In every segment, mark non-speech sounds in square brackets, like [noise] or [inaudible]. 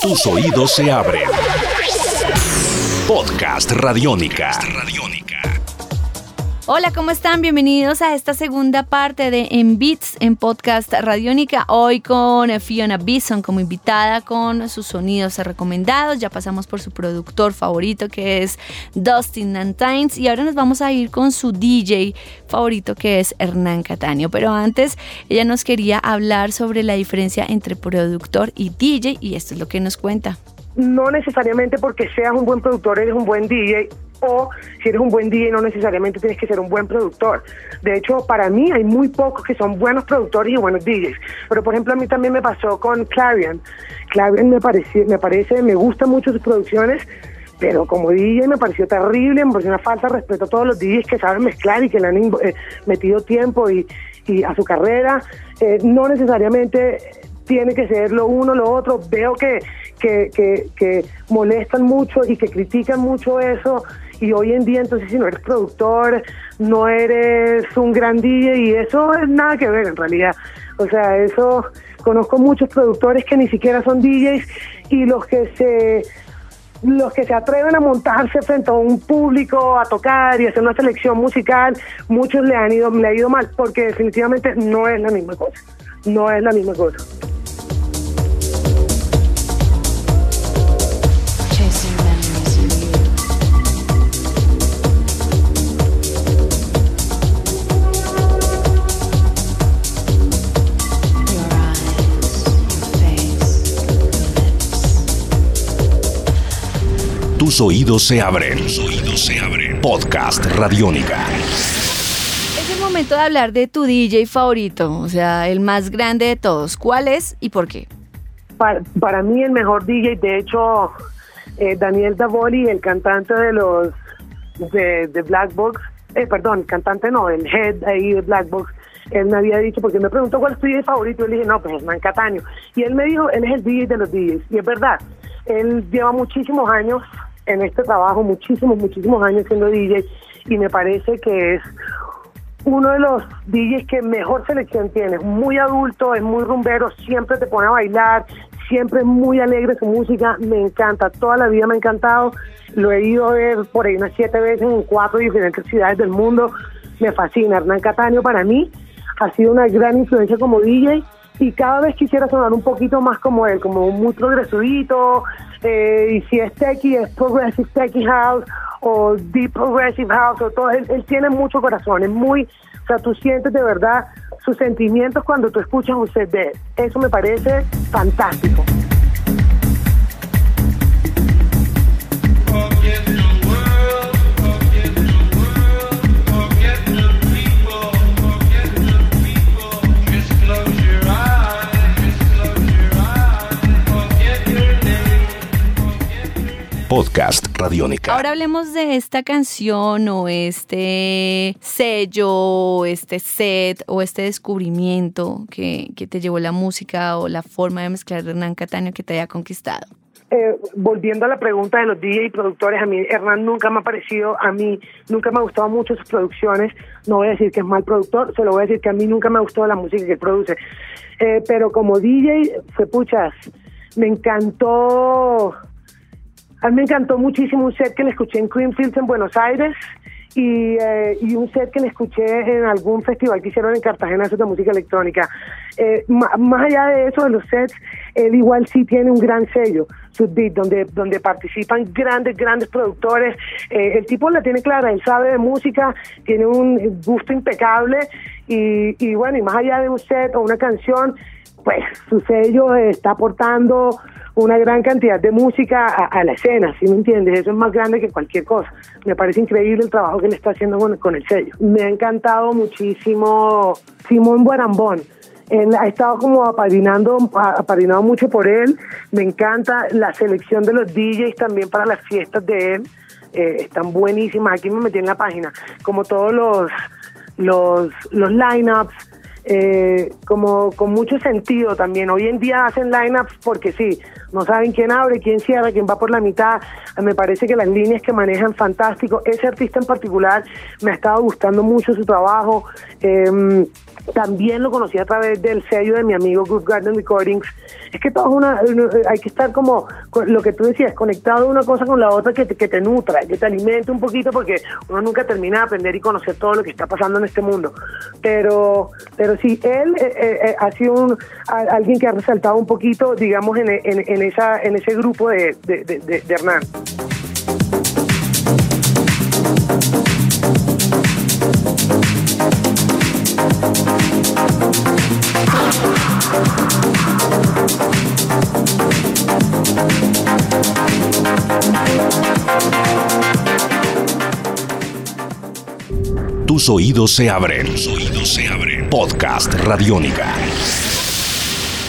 Tus oídos se abren. Podcast Radiónica. Hola, ¿cómo están? Bienvenidos a esta segunda parte de En Beats en Podcast Radiónica. Hoy con Fiona Bison como invitada con sus sonidos recomendados. Ya pasamos por su productor favorito que es Dustin Nantines y ahora nos vamos a ir con su DJ favorito que es Hernán Cataño. Pero antes ella nos quería hablar sobre la diferencia entre productor y DJ y esto es lo que nos cuenta. No necesariamente porque seas un buen productor eres un buen DJ o si eres un buen DJ no necesariamente tienes que ser un buen productor. De hecho, para mí hay muy pocos que son buenos productores y buenos DJs. Pero por ejemplo, a mí también me pasó con Clarion. Clarion me parece, me parece, me gustan mucho sus producciones, pero como DJ me pareció terrible, me pareció una falta de respeto a todos los DJs que saben mezclar y que le han eh, metido tiempo y, a su carrera. Eh, no necesariamente tiene que ser lo uno, lo otro. Veo que, que, que, que molestan mucho y que critican mucho eso y hoy en día entonces si no eres productor, no eres un gran DJ y eso es nada que ver en realidad. O sea, eso conozco muchos productores que ni siquiera son DJs y los que se los que se atreven a montarse frente a un público a tocar y hacer una selección musical, muchos le han ido le ha ido mal porque definitivamente no es la misma cosa. No es la misma cosa. Tus oídos se abren. Tus oídos se abren. Podcast Radiónica. Es el momento de hablar de tu DJ favorito, o sea, el más grande de todos. ¿Cuál es y por qué? Para, mí el mejor DJ, de hecho, eh, Daniel Davoli, el cantante de los de, Black Box, eh, perdón, cantante no, el head ahí de Black Box, él me había dicho, porque me preguntó cuál es tu DJ favorito, y le dije, no, pues Hernán Cataño. Y él me dijo, él es el DJ de los DJs. Y es verdad, él lleva muchísimos años en este trabajo, muchísimos, muchísimos años siendo DJ y me parece que es uno de los DJs que mejor selección tiene. Muy adulto, es muy rumbero, siempre te pone a bailar, siempre es muy alegre su música, me encanta, toda la vida me ha encantado. Lo he ido por ahí unas siete veces en cuatro diferentes ciudades del mundo. Me fascina. Hernán Cataño para mí ha sido una gran influencia como DJ y cada vez quisiera sonar un poquito más como él, como muy progresivito, eh, y si es techie, es progressive techie house, o deep progressive house, o todo, él, tiene mucho corazón, es muy, o sea, tú sientes de verdad sus sentimientos cuando tú escuchas un set de él. Eso me parece fantástico. Radiónica. Ahora hablemos de esta canción o este sello, este set o este descubrimiento que, te llevó la música o la forma de mezclar Hernán Cataño que te haya conquistado. Eh, volviendo a la pregunta de los DJ y productores, a mí Hernán nunca me ha parecido, a mí nunca me ha gustado mucho sus producciones, no voy a decir que es mal productor, se lo voy a decir que a mí nunca me ha gustado la música que produce, eh, pero como DJ fue puchas, me encantó a mí me encantó muchísimo un set que le escuché en Creamfields en Buenos Aires y, eh, y, un set que le escuché en algún festival que hicieron en Cartagena de música electrónica. Eh, más allá de eso, de los sets, él igual sí tiene un gran sello, Beat, donde, donde participan grandes, grandes productores. Eh, el tipo la tiene clara, él sabe de música, tiene un gusto impecable y, y bueno, y más allá de un set o una canción, pues su sello está aportando una gran cantidad de música a, la escena, ¿sí me entiendes? Eso es más grande que cualquier cosa. Me parece increíble el trabajo que le está haciendo con, el sello. Me ha encantado muchísimo Simón Guarambón. Él ha estado como apadrinando, apadrinado mucho por él. Me encanta la selección de los DJs también para las fiestas de él. Eh, están buenísimas. Aquí me metí en la página. Como todos los, los, los lineups, eh, como con mucho sentido también. Hoy en día hacen lineups porque sí, no saben quién abre, quién cierra, quién va por la mitad. Me parece que las líneas que manejan fantástico. Ese artista en particular me ha estado gustando mucho su trabajo. Em, también lo conocí a través del sello de mi amigo Good Garden Recordings. Es que todo es una, hay que estar como, lo que tú decías, conectado una cosa con la otra que te, que te nutra, que te alimente un poquito porque uno nunca termina de aprender y conocer todo lo que está pasando en este mundo. Pero, pero sí, él eh, eh, eh, ha sido un, alguien que ha resaltado un poquito, digamos, en, esa, en ese grupo de, de, de, de Hernán. Tus oídos se abren. Tus oídos se abren. Podcast Radiónica.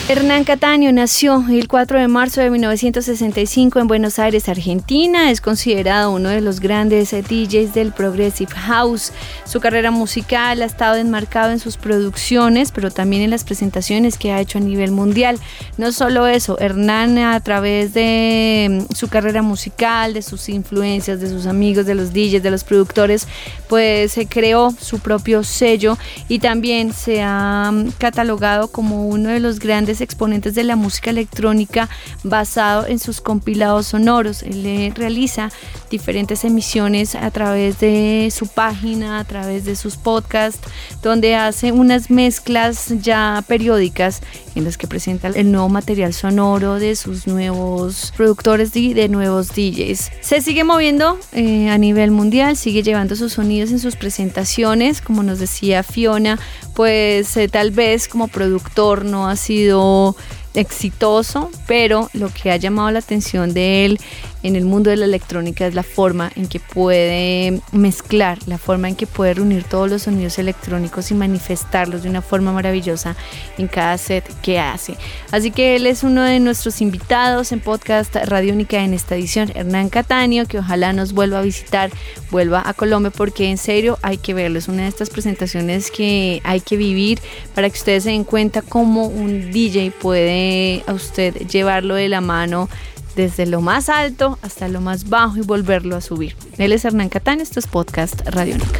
Hernán Cataño nació el 4 de marzo de 1965 en Buenos Aires, Argentina. Es considerado uno de los grandes DJs del Progressive House. Su carrera musical ha estado enmarcado en sus producciones, pero también en las presentaciones que ha hecho a nivel mundial. No solo eso, Hernán a través de mm, su carrera musical, de sus influencias, de sus amigos, de los DJs, de los productores, pues se creó su propio sello y también se ha mm, catalogado como uno de los grandes exponentes de la música electrónica basado en sus compilados sonoros. Él realiza diferentes emisiones a través de su página, a través de sus podcasts, donde hace unas mezclas ya periódicas en las que presenta el nuevo material sonoro de sus nuevos productores y de nuevos DJs. Se sigue moviendo eh, a nivel mundial, sigue llevando sus sonidos en sus presentaciones, como nos decía Fiona, pues eh, tal vez como productor no ha sido exitoso, pero lo que ha llamado la atención de él en el mundo de la electrónica es la forma en que puede mezclar, la forma en que puede reunir todos los sonidos electrónicos y manifestarlos de una forma maravillosa en cada set que hace. Así que él es uno de nuestros invitados en podcast Radiónica en esta edición, Hernán Cataño, que ojalá nos vuelva a visitar, vuelva a Colombia, porque en serio hay que verlo. Es una de estas presentaciones que hay que vivir para que ustedes se den cuenta cómo un DJ puede a usted llevarlo de la mano desde lo más alto hasta lo más bajo y volverlo a subir. Él es Hernán Catán, esto es Podcast Radiónica.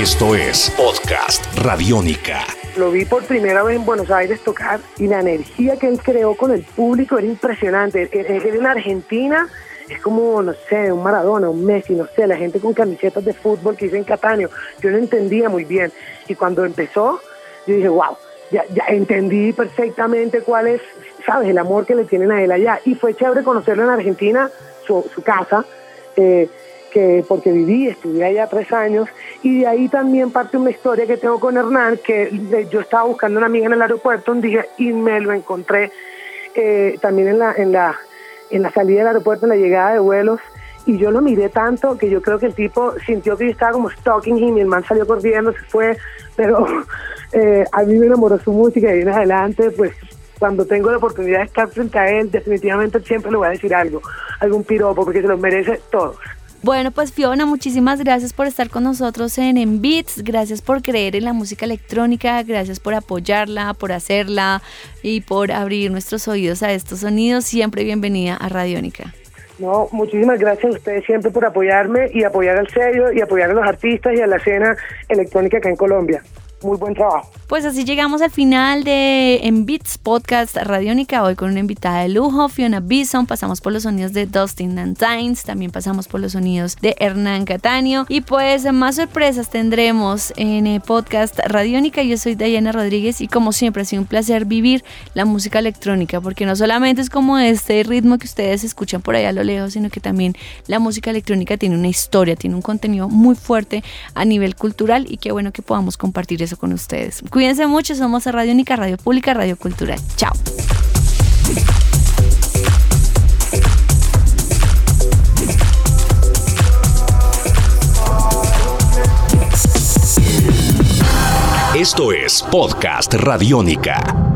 Esto es Podcast Radiónica. Lo vi por primera vez en Buenos Aires tocar y la energía que él creó con el público era impresionante. Él en Argentina es como, no sé, un Maradona, un Messi, no sé, la gente con camisetas de fútbol que dice en Catania. Yo no entendía muy bien. Y cuando empezó, yo dije, wow, ya, entendí perfectamente cuál es, sabes, el amor que le tienen a él allá. Y fue chévere conocerlo en Argentina, su, su casa. Eh, que porque viví, estudié allá tres años, y de ahí también parte una historia que tengo con Hernán, que yo estaba buscando una amiga en el aeropuerto un día y me lo encontré eh, también en la, en, la, en la salida del aeropuerto, en la llegada de vuelos, y yo lo miré tanto que yo creo que el tipo sintió que yo estaba como stalking y el man salió corriendo, se fue, pero [laughs] eh, a mí me enamoró su música y en adelante, pues cuando tengo la oportunidad de estar frente a él, definitivamente siempre le voy a decir algo, algún piropo, porque se los merece todos. Bueno, pues Fiona, muchísimas gracias por estar con nosotros en Beats, gracias por creer en la música electrónica, gracias por apoyarla, por hacerla y por abrir nuestros oídos a estos sonidos. Siempre bienvenida a Radiónica. No, muchísimas gracias a ustedes siempre por apoyarme y apoyar al sello y apoyar a los artistas y a la escena electrónica acá en Colombia muy buen trabajo. Pues así llegamos al final de En Beats Podcast Radiónica, hoy con una invitada de lujo, Fiona Bison, pasamos por los sonidos de Dustin Nantines, también pasamos por los sonidos de Hernán Cataño y pues más sorpresas tendremos en el podcast Radiónica, yo soy Diana Rodríguez y como siempre ha sido un placer vivir la música electrónica, porque no solamente es como este ritmo que ustedes escuchan por allá a lo lejos, sino que también la música electrónica tiene una historia, tiene un contenido muy fuerte a nivel cultural y qué bueno que podamos compartir con ustedes. Cuídense mucho, somos Radio Única, Radio Pública, Radio Cultural. Chao. Esto es Podcast Radiónica.